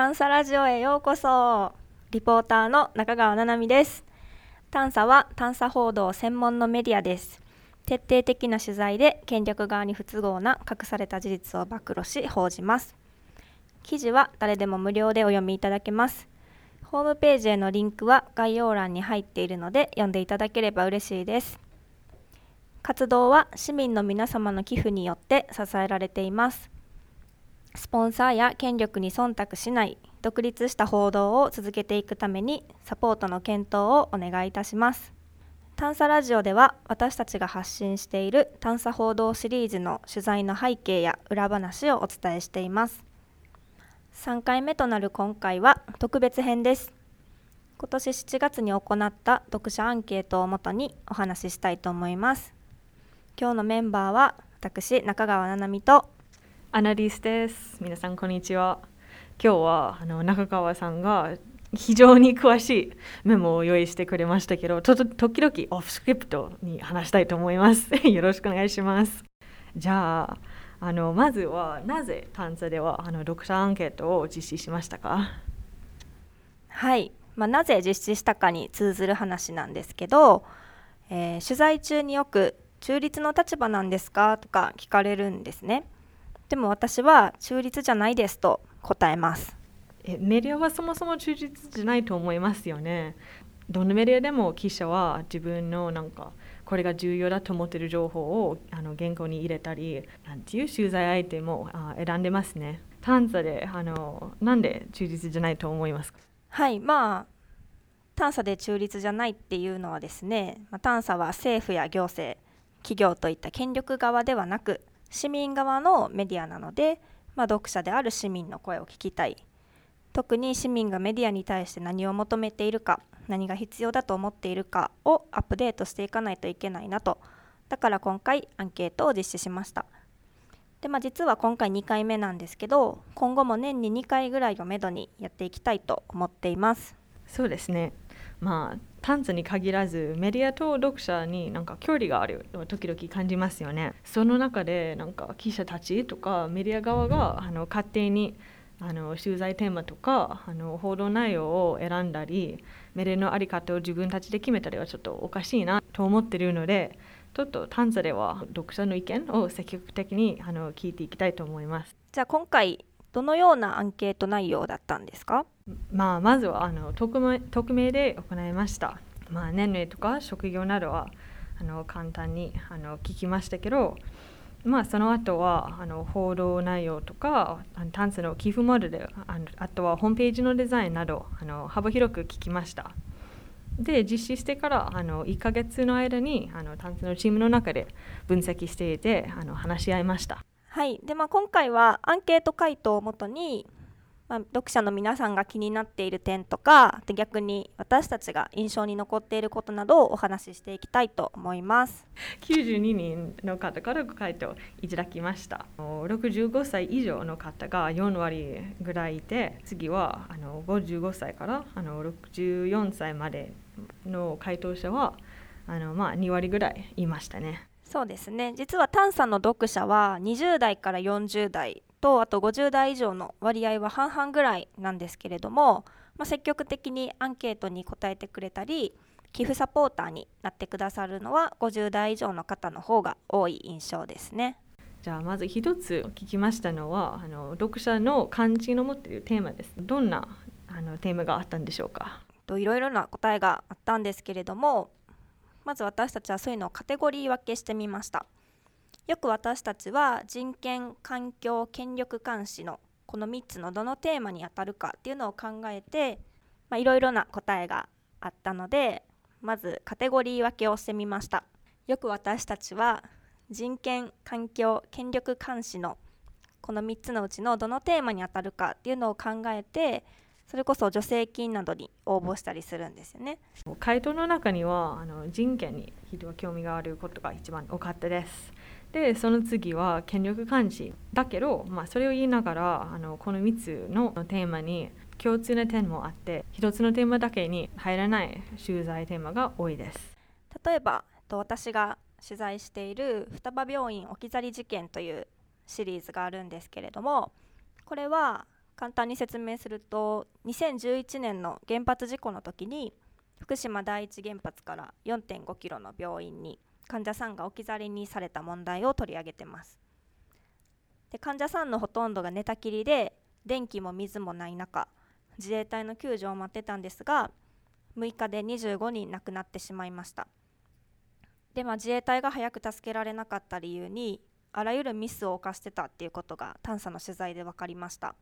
探査ラジオへようこそ。リポーターの中川七海です。探査は探査報道専門のメディアです。徹底的な取材で権力側に不都合な隠された事実を暴露し報じます。記事は誰でも無料でお読みいただけます。ホームページへのリンクは概要欄に入っているので読んでいただければ嬉しいです。活動は市民の皆様の寄付によって支えられています。スポンサーや権力に忖度しない独立した報道を続けていくためにサポートの検討をお願いいたします。探査ラジオでは私たちが発信している探査報道シリーズの取材の背景や裏話をお伝えしています。3回目となる今回は特別編です。今年7月に行った読者アンケートをもとにお話ししたいと思います。今日のメンバーは私中川七海とアナリスです。皆さん、こんにちは。今日はあの中川さんが非常に詳しいメモを用意してくれましたけど、と時々オフスクリプトに話したいと思います。よろしくお願いします。じゃあ、あのまずはなぜ探査ではあの読者アンケートを実施しましたか？はい、まあ、なぜ実施したかに通ずる話なんですけど、えー、取材中によく中立の立場なんですか？とか聞かれるんですね。でも私は中立じゃないですと答えます。えメディアはそもそも中立じゃないと思いますよね。どのメディアでも記者は自分のなんかこれが重要だと思っている情報をあの原稿に入れたりなんていう取材相手もあ選んでますね。探査であのなんで中立じゃないと思いますか？はいまあ探査で中立じゃないっていうのはですね、まあ、探査は政府や行政企業といった権力側ではなく市民側のメディアなので、まあ、読者である市民の声を聞きたい。特に市民がメディアに対して何を求めているか何が必要だと思っているかをアップデートしていかないといけないなと。だから今回アンケートを実施しました。で、まあ、実は今回2回目なんですけど今後も年に2回ぐらいをめどにやっていきたいと思っています。そうですね。まあ探査に限らずメディアと読者になんか距離があると時々感じますよね。その中でなんか記者たちとかメディア側があの勝手にあの取材テーマとかあの報道内容を選んだりメディアの在り方を自分たちで決めたりはちょっとおかしいなと思っているのでちょっと探査では読者の意見を積極的にあの聞いていきたいと思います。じゃあ今回どのようなアンケート内容だったんですか？まあ、まずはあの匿名で行いました。まあ、年齢とか職業などはあの簡単にあの聞きましたけど、まあ、その後はあの報道内容とか探査の寄付モデルあのあとはホームページのデザインなどあの幅広く聞きました。で実施してからあの1ヶ月の間にあの探査のチームの中で分析していてあの話し合いました。はいでまあ、今回はアンケート回答をもとにまあ、読者の皆さんが気になっている点とか逆に私たちが印象に残っていることなどをお話ししていきたいと思います。92人の方からご回答いただきました。65歳以上の方が4割ぐらいいて次はあの55歳からあの64歳までの回答者はあの、まあ、2割ぐらいいましたね。そうですね。実は探査の読者は20代から40代とあと50代以上の割合は半々ぐらいなんですけれども、まあ、積極的にアンケートに答えてくれたり寄付サポーターになってくださるのは50代以上の方の方が多い印象ですね。じゃあまず一つ聞きましたのはあの読者の漢字の持っているテーマです。どんなあのテーマがあったんでしょうか？いろいろな答えがあったんですけれどもまず私たちはそういうのをカテゴリー分けしてみました。よく私たちは人権環境権力監視のこの3つのどのテーマにあたるかっていうのを考えていろいろな答えがあったのでまずカテゴリー分けをしてみました。よく私たちは人権環境権力監視のこの3つのうちのどのテーマにあたるかっていうのを考えてそれこそ助成金などに応募したりするんですよね。回答の中にはあの人権に人は興味があることが一番多かったです。でその次は権力監視だけど、まあ、それを言いながらあのこの3つのテーマに共通な点もあって1つのテーマだけに入らない取材テーマが多いです。例えば私が取材している双葉病院置き去り事件というシリーズがあるんですけれどもこれは簡単に説明すると2011年の原発事故の時に福島第一原発から4.5キロの病院に患者さんが置き去りにされた問題を取り上げてます。で患者さんのほとんどが寝たきりで電気も水もない中自衛隊の救助を待ってたんですが6日で25人亡くなってしまいました。で、まあ、自衛隊が早く助けられなかった理由にあらゆるミスを犯してたっていうことが探査の取材で分かりました。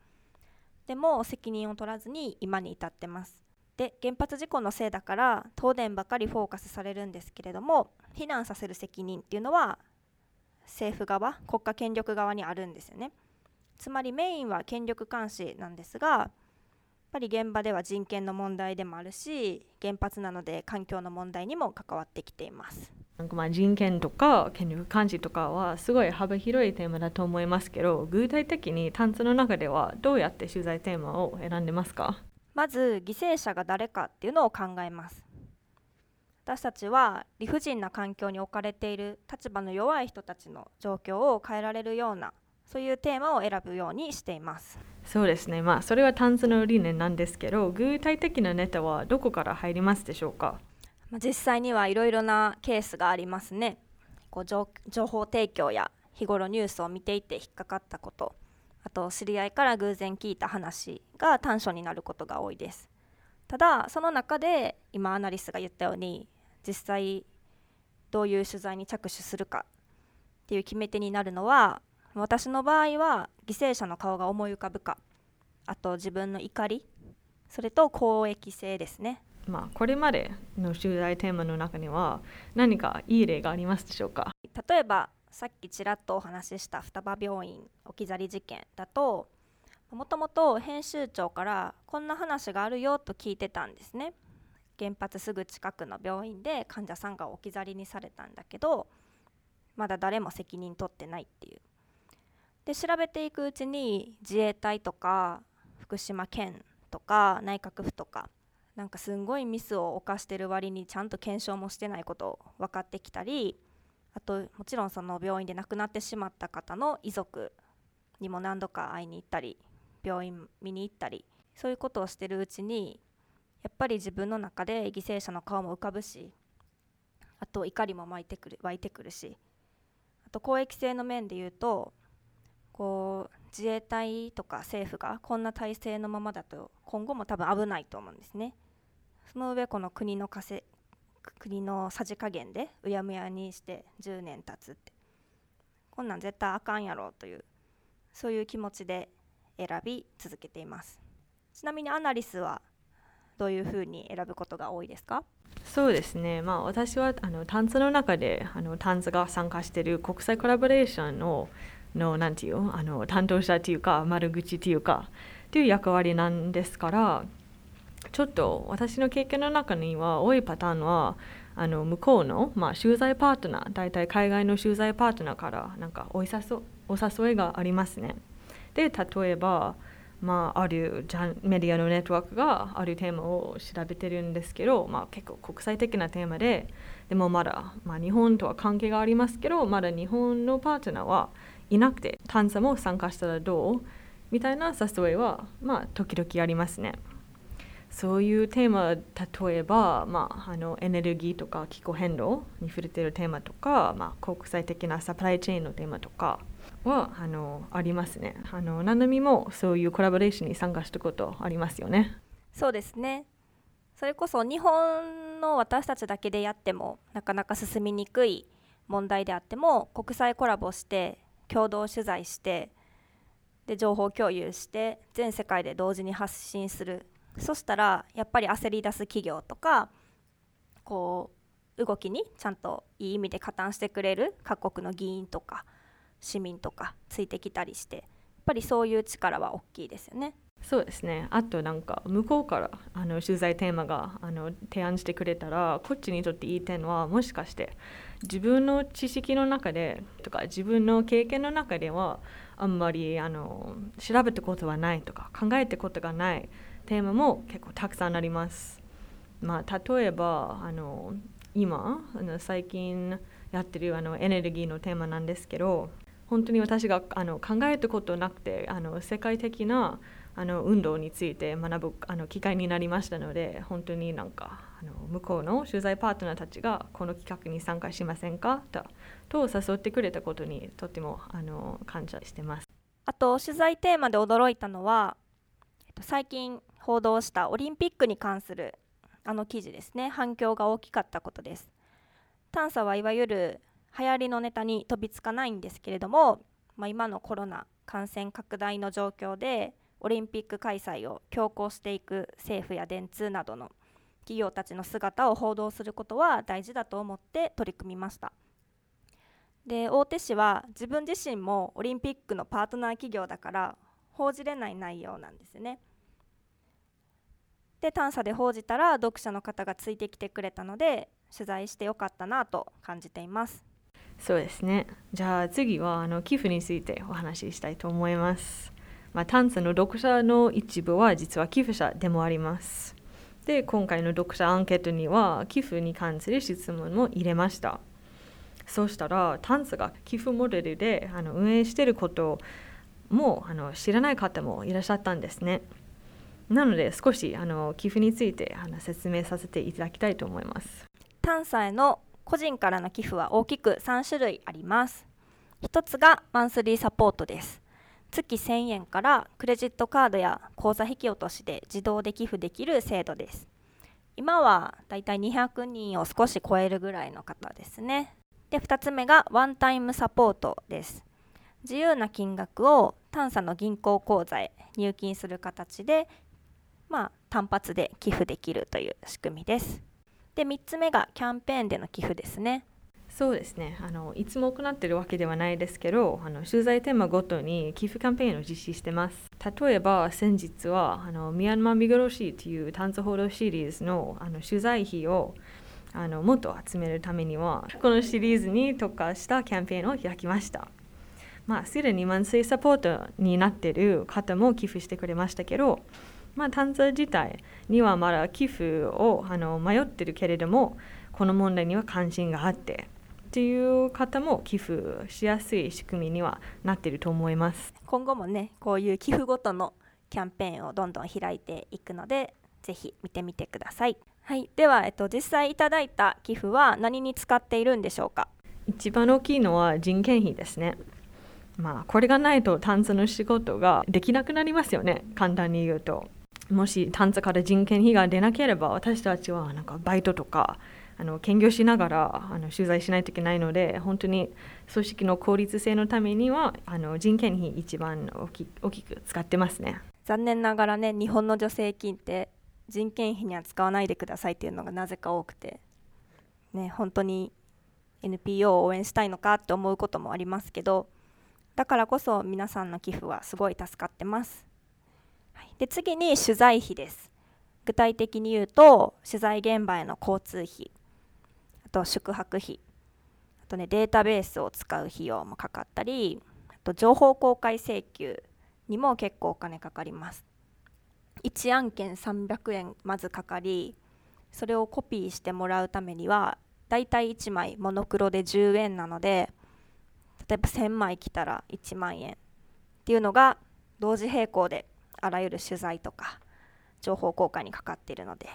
でも責任を取らずに今に至ってます。で原発事故のせいだから東電ばかりフォーカスされるんですけれども避難させる責任っていうのは政府側国家権力側にあるんですよね。つまりメインは権力監視なんですがやっぱり現場では人権の問題でもあるし原発なので環境の問題にも関わってきています。なんかまあ人権とか権力監視とかはすごい幅広いテーマだと思いますけど具体的に探査の中ではどうやって取材テーマを選んでますか？まず犠牲者が誰かっていうのを考えます。私たちは理不尽な環境に置かれている立場の弱い人たちの状況を変えられるようなそういうテーマを選ぶようにしています。そうですね。まあそれは探査の理念なんですけど具体的なネタはどこから入りますでしょうか、まあ、実際にはいろいろなケースがありますね。こう情報提供や日頃ニュースを見ていて引っかかったことあと知り合いから偶然聞いた話が短所になることが多いです。ただその中で今アナリスが言ったように実際どういう取材に着手するかっていう決め手になるのは私の場合は犠牲者の顔が思い浮かぶかあと自分の怒りそれと公益性ですね。まあこれまでの取材テーマの中には何かいい例がありますでしょうか？例えばさっきちらっとお話しした双葉病院置き去り事件だともともと編集長からこんな話があるよと聞いてたんですね。原発すぐ近くの病院で患者さんが置き去りにされたんだけどまだ誰も責任取ってないっていう。で調べていくうちに自衛隊とか福島県とか内閣府とかなんかすんごいミスを犯してる割にちゃんと検証もしてないこと分かってきたりあともちろんその病院で亡くなってしまった方の遺族にも何度か会いに行ったり病院見に行ったりそういうことをしてるうちにやっぱり自分の中で犠牲者の顔も浮かぶしあと怒りも湧いてくる湧いてくるしあと公益性の面で言うとこう自衛隊とか政府がこんな体制のままだと今後も多分危ないと思うんですね。その上この国の国のさじ加減でうやむやにして10年経つって。こんなん絶対あかんやろというそういう気持ちで選び続けています。ちなみにアナリスはどういうふうに選ぶことが多いですか？そうですね、まあ、私はあのタンツの中であのタンツが参加している国際コラボレーションののなんていうあの担当者というか丸口というかという役割なんですからちょっと私の経験の中には多いパターンはあの向こうの、まあ、取材パートナー大体海外の取材パートナーからなんかお誘お誘いがありますね。で例えば、まあ、あるジャメディアのネットワークがあるテーマを調べてるんですけど、まあ、結構国際的なテーマででもまだ、まあ、日本とは関係がありますけどまだ日本のパートナーはいなくて探査も参加したらどう？みたいな誘いは、まあ、時々ありますね。そういうテーマ例えば、まあ、あのエネルギーとか気候変動に触れているテーマとか、まあ、国際的なサプライチェーンのテーマとかはあのありますね。あのななみもそういうコラボレーションに参加したことありますよね。そうですねそれこそ日本の私たちだけでやってもなかなか進みにくい問題であっても国際コラボして共同取材してで情報共有して全世界で同時に発信するそしたらやっぱり焦り出す企業とかこう動きにちゃんといい意味で加担してくれる各国の議員とか市民とかついてきたりしてやっぱりそういう力は大きいですよね。そうですねあとなんか向こうからあの取材テーマがあの提案してくれたらこっちにとっていい点はもしかして自分の知識の中でとか自分の経験の中ではあんまりあの調べたことはないとか考えたことがないテーマも結構たくさんあります。まあ、例えばあの今あの最近やってるあのエネルギーのテーマなんですけど本当に私があの考えたことなくてあの世界的なあの運動について学ぶあの機会になりましたので本当になんかあの向こうの取材パートナーたちがこの企画に参加しませんか？とと誘ってくれたことにとてもあの感謝してます。あと取材テーマで驚いたのは、最近報道したオリンピックに関するあの記事ですね。反響が大きかったことです。探査はいわゆる流行りのネタに飛びつかないんですけれども、まあ、今のコロナ感染拡大の状況でオリンピック開催を強行していく政府や電通などの企業たちの姿を報道することは大事だと思って取り組みました。で大手紙は自分自身もオリンピックのパートナー企業だから報じれない内容なんですね。で探査で報じたら読者の方がついてきてくれたので取材してよかったなと感じています。そうですね。じゃあ次はあの寄付についてお話ししたいと思います。まあ、探査の読者の一部は実は寄付者でもあります。で今回の読者アンケートには寄付に関する質問も入れました。そうしたら探査が寄付モデルであの運営していることもあの知らない方もいらっしゃったんですね。なので少しあの寄付についてあの説明させていただきたいと思います。探査への個人からの寄付は大きく3種類あります。一つがマンスリーサポートです。月1000円からクレジットカードや口座引き落としで自動で寄付できる制度です。今はだいたい200人を少し超えるぐらいの方ですね。で、2つ目がワンタイムサポートです。自由な金額を探査の銀行口座へ入金する形でまあ、単発で寄付できるという仕組みです。で3つ目がキャンペーンでの寄付ですね。そうですねあのいつも行っているわけではないですけどあの取材テーマごとに寄付キャンペーンを実施してます例えば先日はあのミャンマーミグロシーという探査報道シリーズのあの取材費をあのもっと集めるためにはこのシリーズに特化したキャンペーンを開きましたまあすでに慢性サポートになっている方も寄付してくれましたけどまあ、探査自体にはまだ寄付をあの迷ってるけれどもこの問題には関心があってっていう方も寄付しやすい仕組みにはなっていると思います。今後もねこういう寄付ごとのキャンペーンをどんどん開いていくのでぜひ見てみてください、はい、では、えっと、実際いただいた寄付は何に使っているんでしょうか？一番大きいのは人件費ですね。まあこれがないと探査の仕事ができなくなりますよね。簡単に言うともし探査から人件費が出なければ私たちはなんかバイトとかあの兼業しながらあの取材しないといけないので本当に組織の効率性のためにはあの人件費一番大き大きく使ってますね。残念ながらね日本の助成金って人件費には使わないでくださいっていうのがなぜか多くてね本当に NPO を応援したいのかって思うこともありますけどだからこそ皆さんの寄付はすごい助かってます。で次に取材費です。具体的に言うと取材現場への交通費。あと宿泊費。あとねデータベースを使う費用もかかったりあと情報公開請求にも結構お金かかります。1案件300円まずかかりそれをコピーしてもらうためにはだいたい1枚モノクロで10円なので例えば1000枚来たら1万円っていうのが同時並行であらゆる取材とか情報公開にかかっているので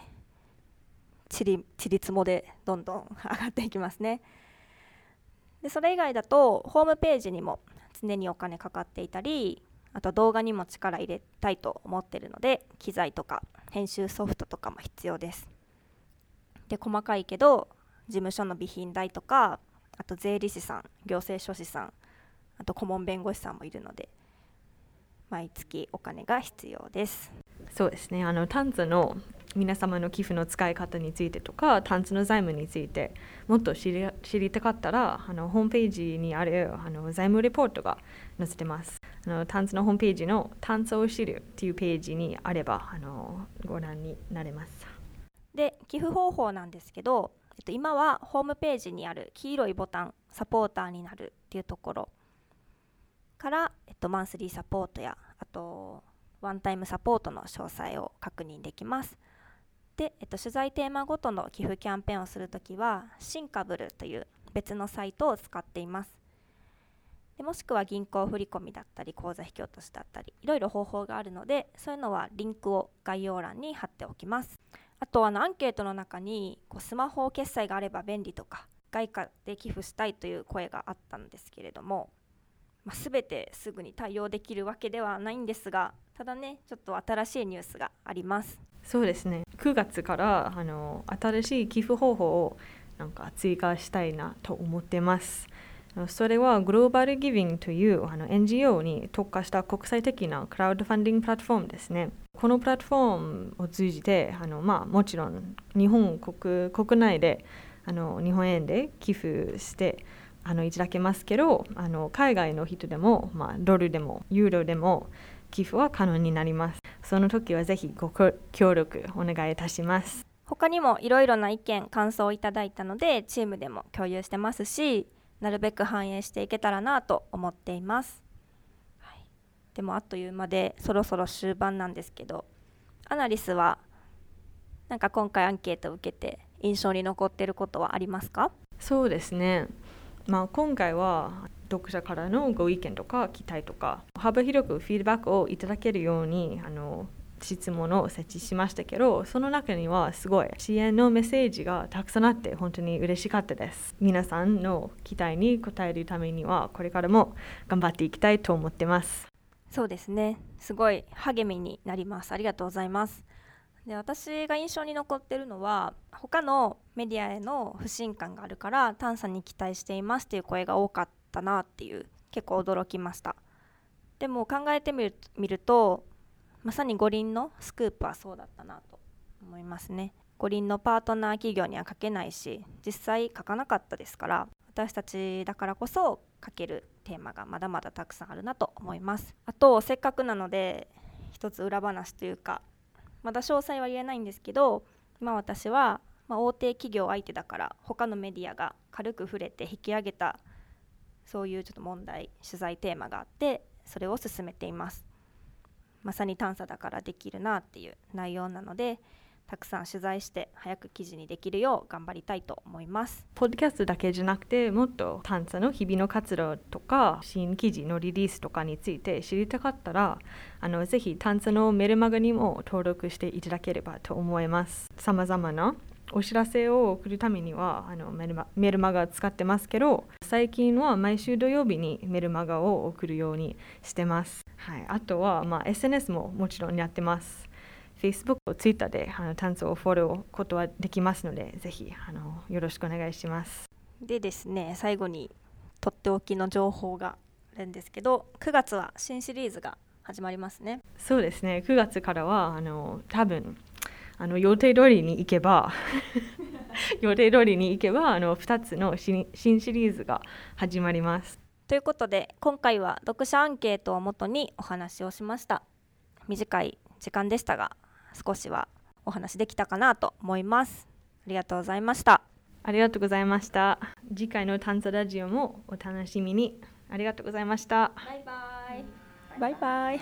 ちりちりつもでどんどん上がっていきますね。でそれ以外だとホームページにも常にお金かかっていたりあと動画にも力入れたいと思ってるので機材とか編集ソフトとかも必要です。で細かいけど事務所の備品代とかあと税理士さん行政書士さんあと顧問弁護士さんもいるので毎月お金が必要です。そうですね。あのタンツの皆様の寄付の使い方についてとかタンツの財務についてもっと知り知りたかったらあのホームページにあるあの財務レポートが載せてます。あのタンツのホームページのタンツを知るっていうページにあればあのご覧になれます。で寄付方法なんですけど、えっと、今はホームページにある黄色いボタンサポーターになるっていうところから、えっと、マンスリーサポートやあとワンタイムサポートの詳細を確認できます。で、えっと、取材テーマごとの寄付キャンペーンをするときは、シンカブルという別のサイトを使っています。でもしくは銀行振込だったり口座引き落としだったりいろいろ方法があるのでそういうのはリンクを概要欄に貼っておきますあとあのアンケートの中にこうスマホ決済があれば便利とか外貨で寄付したいという声があったんですけれども、まあ、全てすぐに対応できるわけではないんですがただねちょっと新しいニュースがあります。そうですね。9月からあの新しい寄付方法をなんか追加したいなと思ってます。それはグローバルギビングというあの NGO に特化した国際的なクラウドファンディングプラットフォームですね。このプラットフォームを通じてあの、まあ、もちろん日本国国内であの日本円で寄付してあのいただけますけどあの海外の人でも、まあ、ドルでもユーロでも寄付は可能になります。その時はぜひご協力お願いいたします。他にもいろいろな意見感想をいただいたのでチームでも共有してますしなるべく反映していけたらなと思っています、はい、でもあっという間でそろそろ終盤なんですけどアナリスはなんか今回アンケートを受けて印象に残っていることはありますか？そうですねまあ、今回は読者からのご意見とか期待とか幅広くフィードバックをいただけるようにあの質問を設置しましたけどその中にはすごい支援のメッセージがたくさんあって本当に嬉しかったです。皆さんの期待に応えるためにはこれからも頑張っていきたいと思ってます。そうですね。すごい励みになります。ありがとうございます。で私が印象に残ってるのは他のメディアへの不信感があるから探査に期待していますっていう声が多かったなっていう結構驚きました。でも考えてみるみるとまさに五輪のスクープはそうだったなと思いますね。五輪のパートナー企業には書けないし実際書かなかったですから私たちだからこそ書けるテーマがまだまだたくさんあるなと思います。あとせっかくなので一つ裏話というかまだ詳細は言えないんですけど今私は、まあ、大手企業相手だから他のメディアが軽く触れて引き上げたそういうちょっと問題取材テーマがあってそれを進めています。まさに探査だからできるなっていう内容なのでたくさん取材して早く記事にできるよう頑張りたいと思います。ポッドキャストだけじゃなくてもっと探査の日々の活動とか新記事のリリースとかについて知りたかったらあのぜひ探査のメルマガにも登録していただければと思います。さまざまなお知らせを送るためにはあのメルマメルマガ使ってますけど最近は毎週土曜日にメルマガを送るようにしてます、はい、あとは、まあ、SNS ももちろんやってます。Facebook、Twitter であの担当をフォローことはできますのでぜひあのよろしくお願いします。でですね最後にとっておきの情報があるんですけど9月は新シリーズが始まりますね。そうですね。9月からはあの多分あの予定通りに行けば 予定通りに行けばあの2つの新新シリーズが始まります。ということで今回は読者アンケートをもとにお話をしました。短い時間でしたが少しはお話できたかなと思います。ありがとうございました。ありがとうございました。次回の探査ラジオもお楽しみに。ありがとうございました。バイバイ。バイバイ